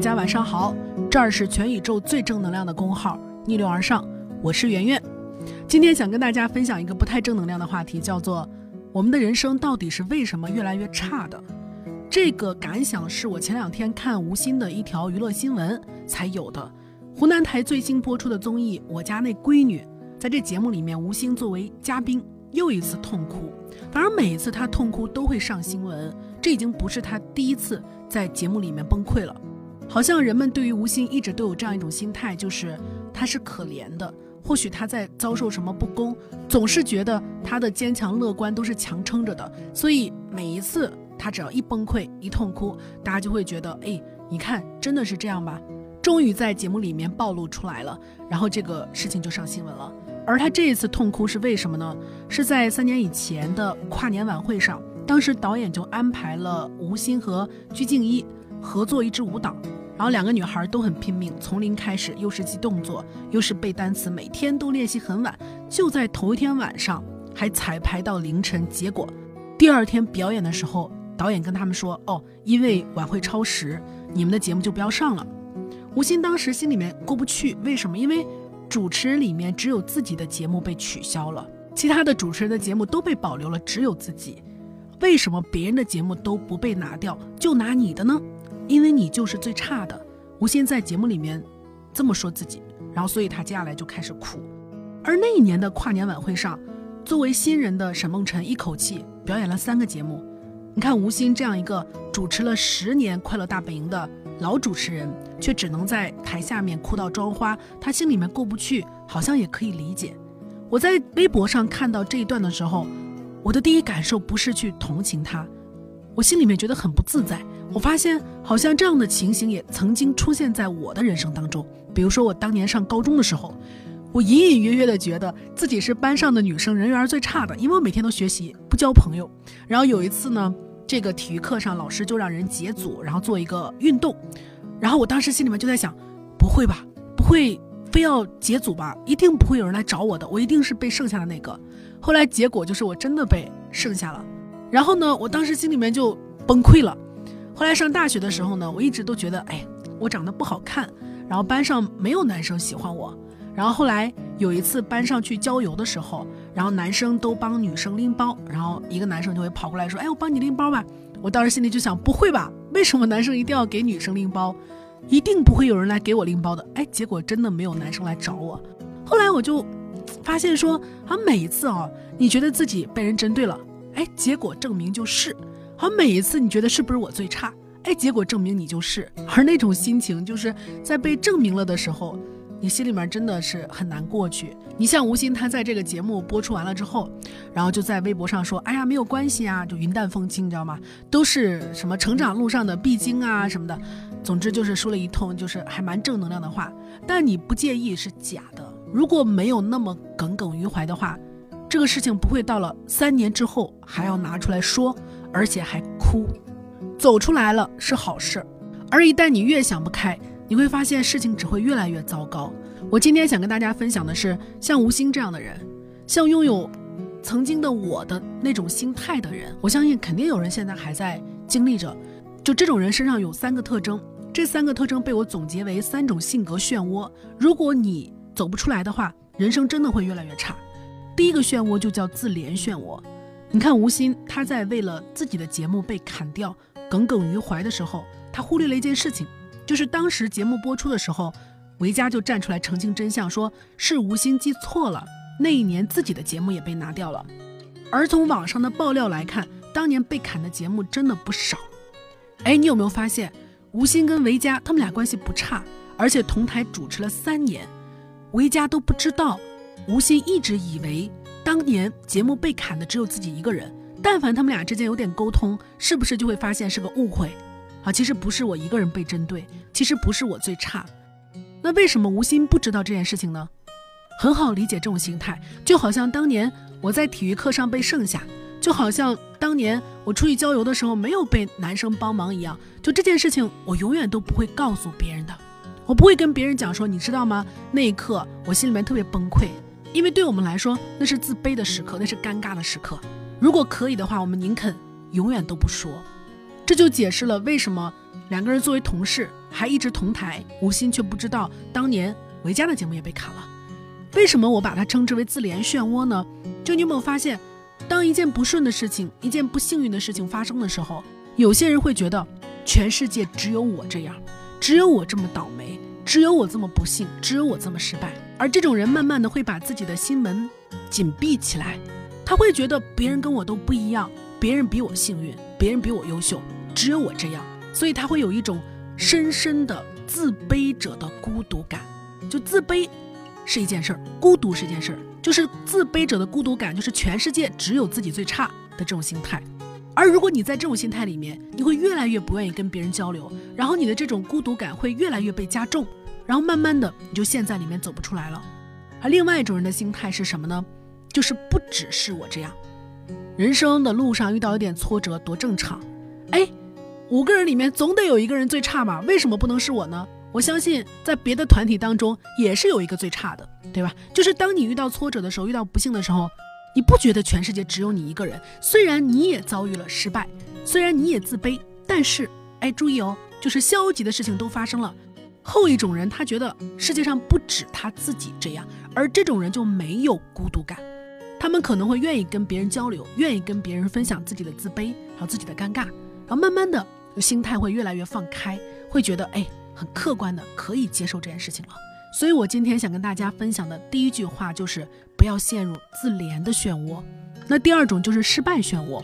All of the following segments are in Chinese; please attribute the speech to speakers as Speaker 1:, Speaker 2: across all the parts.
Speaker 1: 大家晚上好，这儿是全宇宙最正能量的公号逆流而上，我是圆圆。今天想跟大家分享一个不太正能量的话题，叫做我们的人生到底是为什么越来越差的？这个感想是我前两天看吴昕的一条娱乐新闻才有的。湖南台最新播出的综艺《我家那闺女》，在这节目里面，吴昕作为嘉宾又一次痛哭。反而每一次她痛哭都会上新闻，这已经不是她第一次在节目里面崩溃了。好像人们对于吴昕一直都有这样一种心态，就是他是可怜的。或许他在遭受什么不公，总是觉得他的坚强乐观都是强撑着的。所以每一次他只要一崩溃、一痛哭，大家就会觉得，哎，你看，真的是这样吧？终于在节目里面暴露出来了，然后这个事情就上新闻了。而他这一次痛哭是为什么呢？是在三年以前的跨年晚会上，当时导演就安排了吴昕和鞠婧祎合作一支舞蹈。然后两个女孩都很拼命，从零开始，又是记动作，又是背单词，每天都练习很晚。就在头一天晚上还彩排到凌晨，结果第二天表演的时候，导演跟他们说：“哦，因为晚会超时，你们的节目就不要上了。”吴昕当时心里面过不去，为什么？因为主持人里面只有自己的节目被取消了，其他的主持人的节目都被保留了，只有自己。为什么别人的节目都不被拿掉，就拿你的呢？因为你就是最差的，吴昕在节目里面这么说自己，然后所以他接下来就开始哭。而那一年的跨年晚会上，作为新人的沈梦辰一口气表演了三个节目。你看吴昕这样一个主持了十年《快乐大本营》的老主持人，却只能在台下面哭到妆花，他心里面过不去，好像也可以理解。我在微博上看到这一段的时候，我的第一感受不是去同情他，我心里面觉得很不自在。我发现，好像这样的情形也曾经出现在我的人生当中。比如说，我当年上高中的时候，我隐隐约约的觉得自己是班上的女生人缘最差的，因为我每天都学习，不交朋友。然后有一次呢，这个体育课上，老师就让人结组，然后做一个运动。然后我当时心里面就在想，不会吧，不会非要结组吧？一定不会有人来找我的，我一定是被剩下的那个。后来结果就是我真的被剩下了。然后呢，我当时心里面就崩溃了。后来上大学的时候呢，我一直都觉得，哎，我长得不好看，然后班上没有男生喜欢我。然后后来有一次班上去郊游的时候，然后男生都帮女生拎包，然后一个男生就会跑过来说，哎，我帮你拎包吧。我当时心里就想，不会吧？为什么男生一定要给女生拎包？一定不会有人来给我拎包的。哎，结果真的没有男生来找我。后来我就发现说，啊每一次哦，你觉得自己被人针对了，哎，结果证明就是。好，每一次你觉得是不是我最差？哎，结果证明你就是。而那种心情，就是在被证明了的时候，你心里面真的是很难过去。你像吴昕，他在这个节目播出完了之后，然后就在微博上说：“哎呀，没有关系啊，就云淡风轻，你知道吗？都是什么成长路上的必经啊什么的。总之就是说了一通，就是还蛮正能量的话。但你不介意是假的。如果没有那么耿耿于怀的话，这个事情不会到了三年之后还要拿出来说。”而且还哭，走出来了是好事，而一旦你越想不开，你会发现事情只会越来越糟糕。我今天想跟大家分享的是，像吴昕这样的人，像拥有曾经的我的那种心态的人，我相信肯定有人现在还在经历着。就这种人身上有三个特征，这三个特征被我总结为三种性格漩涡。如果你走不出来的话，人生真的会越来越差。第一个漩涡就叫自怜漩涡。你看吴昕，他在为了自己的节目被砍掉耿耿于怀的时候，他忽略了一件事情，就是当时节目播出的时候，维嘉就站出来澄清真相，说是吴昕记错了，那一年自己的节目也被拿掉了。而从网上的爆料来看，当年被砍的节目真的不少。哎，你有没有发现，吴昕跟维嘉他们俩关系不差，而且同台主持了三年，维嘉都不知道，吴昕一直以为。当年节目被砍的只有自己一个人，但凡他们俩之间有点沟通，是不是就会发现是个误会？啊，其实不是我一个人被针对，其实不是我最差。那为什么吴昕不知道这件事情呢？很好理解这种心态，就好像当年我在体育课上被剩下，就好像当年我出去郊游的时候没有被男生帮忙一样。就这件事情，我永远都不会告诉别人的，我不会跟别人讲说，你知道吗？那一刻我心里面特别崩溃。因为对我们来说，那是自卑的时刻，那是尴尬的时刻。如果可以的话，我们宁肯永远都不说。这就解释了为什么两个人作为同事，还一直同台，吴昕却不知道当年维嘉的节目也被砍了。为什么我把它称之为自怜漩涡呢？就你有没有发现，当一件不顺的事情、一件不幸运的事情发生的时候，有些人会觉得全世界只有我这样，只有我这么倒霉，只有我这么不幸，只有我这么失败。而这种人慢慢的会把自己的心门紧闭起来，他会觉得别人跟我都不一样，别人比我幸运，别人比我优秀，只有我这样，所以他会有一种深深的自卑者的孤独感，就自卑。是一件事儿，孤独是一件事儿，就是自卑者的孤独感，就是全世界只有自己最差的这种心态。而如果你在这种心态里面，你会越来越不愿意跟别人交流，然后你的这种孤独感会越来越被加重，然后慢慢的你就陷在里面走不出来了。而另外一种人的心态是什么呢？就是不只是我这样，人生的路上遇到一点挫折多正常。哎，五个人里面总得有一个人最差嘛，为什么不能是我呢？我相信，在别的团体当中也是有一个最差的，对吧？就是当你遇到挫折的时候，遇到不幸的时候，你不觉得全世界只有你一个人？虽然你也遭遇了失败，虽然你也自卑，但是，哎，注意哦，就是消极的事情都发生了。后一种人，他觉得世界上不止他自己这样，而这种人就没有孤独感，他们可能会愿意跟别人交流，愿意跟别人分享自己的自卑，还有自己的尴尬，然后慢慢的心态会越来越放开，会觉得，哎。很客观的可以接受这件事情了，所以我今天想跟大家分享的第一句话就是不要陷入自怜的漩涡。那第二种就是失败漩涡。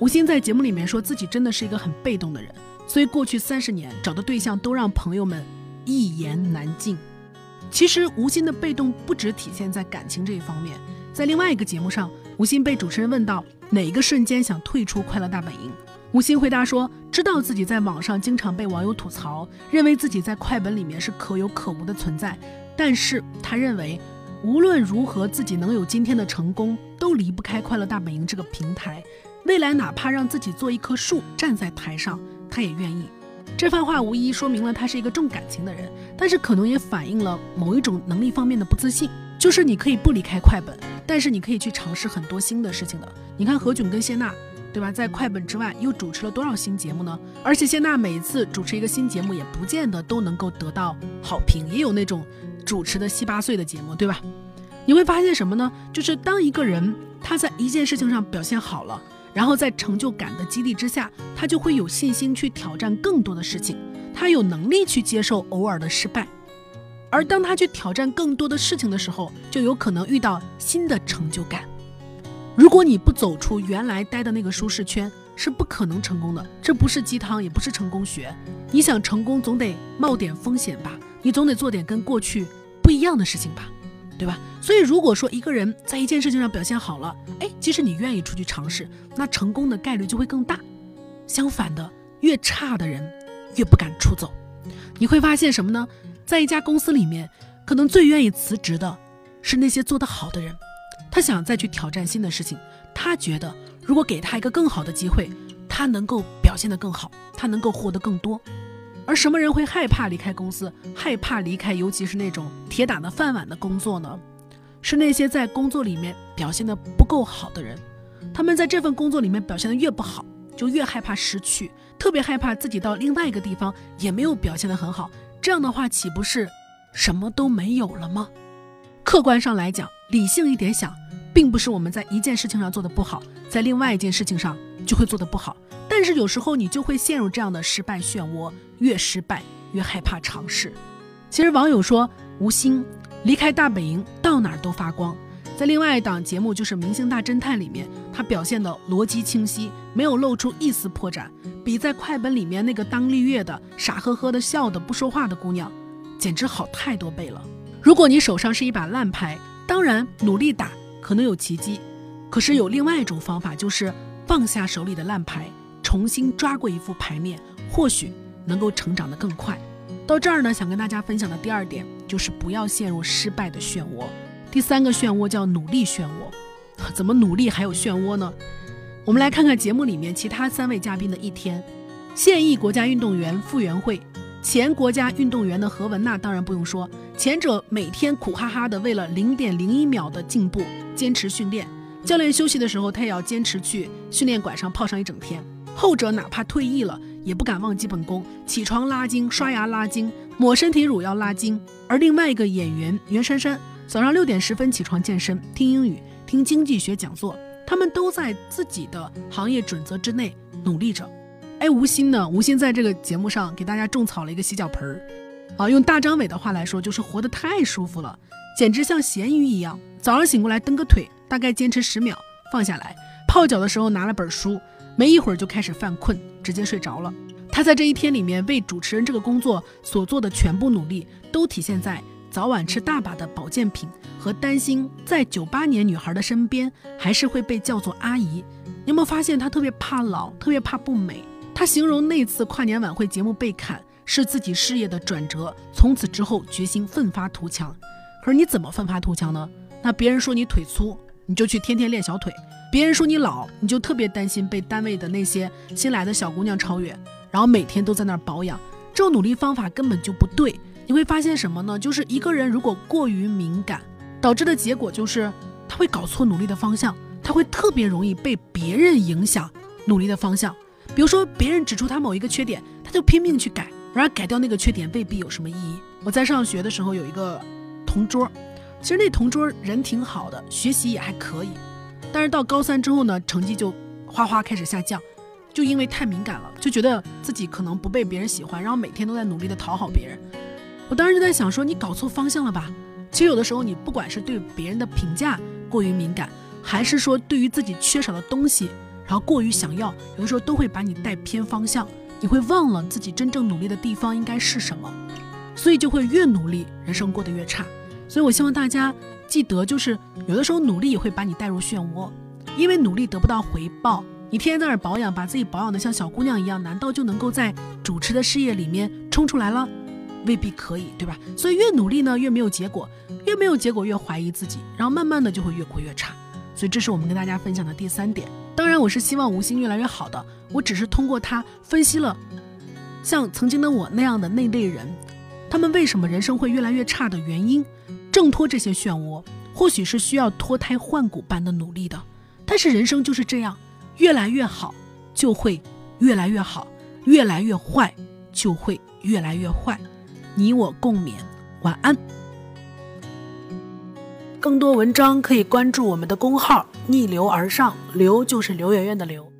Speaker 1: 吴昕在节目里面说自己真的是一个很被动的人，所以过去三十年找的对象都让朋友们一言难尽。其实吴昕的被动不只体现在感情这一方面，在另外一个节目上，吴昕被主持人问到哪一个瞬间想退出《快乐大本营》。吴昕回答说：“知道自己在网上经常被网友吐槽，认为自己在快本里面是可有可无的存在。但是他认为，无论如何，自己能有今天的成功，都离不开快乐大本营这个平台。未来哪怕让自己做一棵树站在台上，他也愿意。”这番话无疑说明了他是一个重感情的人，但是可能也反映了某一种能力方面的不自信。就是你可以不离开快本，但是你可以去尝试很多新的事情的。你看何炅跟谢娜。对吧？在快本之外，又主持了多少新节目呢？而且谢娜每次主持一个新节目，也不见得都能够得到好评，也有那种主持的七八岁的节目，对吧？你会发现什么呢？就是当一个人他在一件事情上表现好了，然后在成就感的激励之下，他就会有信心去挑战更多的事情，他有能力去接受偶尔的失败，而当他去挑战更多的事情的时候，就有可能遇到新的成就感。如果你不走出原来待的那个舒适圈，是不可能成功的。这不是鸡汤，也不是成功学。你想成功，总得冒点风险吧？你总得做点跟过去不一样的事情吧？对吧？所以，如果说一个人在一件事情上表现好了，哎，即使你愿意出去尝试，那成功的概率就会更大。相反的，越差的人越不敢出走。你会发现什么呢？在一家公司里面，可能最愿意辞职的是那些做得好的人。他想再去挑战新的事情，他觉得如果给他一个更好的机会，他能够表现得更好，他能够获得更多。而什么人会害怕离开公司，害怕离开，尤其是那种铁打的饭碗的工作呢？是那些在工作里面表现得不够好的人。他们在这份工作里面表现得越不好，就越害怕失去，特别害怕自己到另外一个地方也没有表现得很好。这样的话，岂不是什么都没有了吗？客观上来讲，理性一点想。并不是我们在一件事情上做的不好，在另外一件事情上就会做的不好。但是有时候你就会陷入这样的失败漩涡，越失败越害怕尝试。其实网友说吴昕离开大本营到哪儿都发光，在另外一档节目就是《明星大侦探》里面，他表现的逻辑清晰，没有露出一丝破绽，比在快本里面那个当绿叶的傻呵呵的笑的不说话的姑娘，简直好太多倍了。如果你手上是一把烂牌，当然努力打。可能有奇迹，可是有另外一种方法，就是放下手里的烂牌，重新抓过一副牌面，或许能够成长得更快。到这儿呢，想跟大家分享的第二点就是不要陷入失败的漩涡。第三个漩涡叫努力漩涡，怎么努力还有漩涡呢？我们来看看节目里面其他三位嘉宾的一天。现役国家运动员傅园慧，前国家运动员的何文娜，当然不用说，前者每天苦哈哈的为了零点零一秒的进步。坚持训练，教练休息的时候，他也要坚持去训练馆上泡上一整天。后者哪怕退役了，也不敢忘基本功，起床拉筋、刷牙拉筋、抹身体乳要拉筋。而另外一个演员袁姗姗，早上六点十分起床健身、听英语、听经济学讲座，他们都在自己的行业准则之内努力着。哎，吴昕呢？吴昕在这个节目上给大家种草了一个洗脚盆儿，啊，用大张伟的话来说，就是活得太舒服了，简直像咸鱼一样。早上醒过来蹬个腿，大概坚持十秒，放下来。泡脚的时候拿了本书，没一会儿就开始犯困，直接睡着了。他在这一天里面为主持人这个工作所做的全部努力，都体现在早晚吃大把的保健品和担心在九八年女孩的身边还是会被叫做阿姨。你有没有发现他特别怕老，特别怕不美？他形容那次跨年晚会节目被砍是自己事业的转折，从此之后决心奋发图强。可是你怎么奋发图强呢？那别人说你腿粗，你就去天天练小腿；别人说你老，你就特别担心被单位的那些新来的小姑娘超越，然后每天都在那儿保养。这种努力方法根本就不对。你会发现什么呢？就是一个人如果过于敏感，导致的结果就是他会搞错努力的方向，他会特别容易被别人影响努力的方向。比如说，别人指出他某一个缺点，他就拼命去改，然而改掉那个缺点未必有什么意义。我在上学的时候有一个同桌，其实那同桌人挺好的，学习也还可以，但是到高三之后呢，成绩就哗哗开始下降，就因为太敏感了，就觉得自己可能不被别人喜欢，然后每天都在努力的讨好别人。我当时就在想说，你搞错方向了吧？其实有的时候，你不管是对别人的评价过于敏感，还是说对于自己缺少的东西。然后过于想要，有的时候都会把你带偏方向，你会忘了自己真正努力的地方应该是什么，所以就会越努力，人生过得越差。所以我希望大家记得，就是有的时候努力也会把你带入漩涡，因为努力得不到回报，你天天在那儿保养，把自己保养的像小姑娘一样，难道就能够在主持的事业里面冲出来了？未必可以，对吧？所以越努力呢，越没有结果，越没有结果越怀疑自己，然后慢慢的就会越过越差。所以这是我们跟大家分享的第三点。当然，我是希望吴昕越来越好的。我只是通过他分析了，像曾经的我那样的那类人，他们为什么人生会越来越差的原因，挣脱这些漩涡，或许是需要脱胎换骨般的努力的。但是人生就是这样，越来越好就会越来越好，越来越坏就会越来越坏。你我共勉，晚安。更多文章可以关注我们的公号“逆流而上”，流就是刘媛媛的流。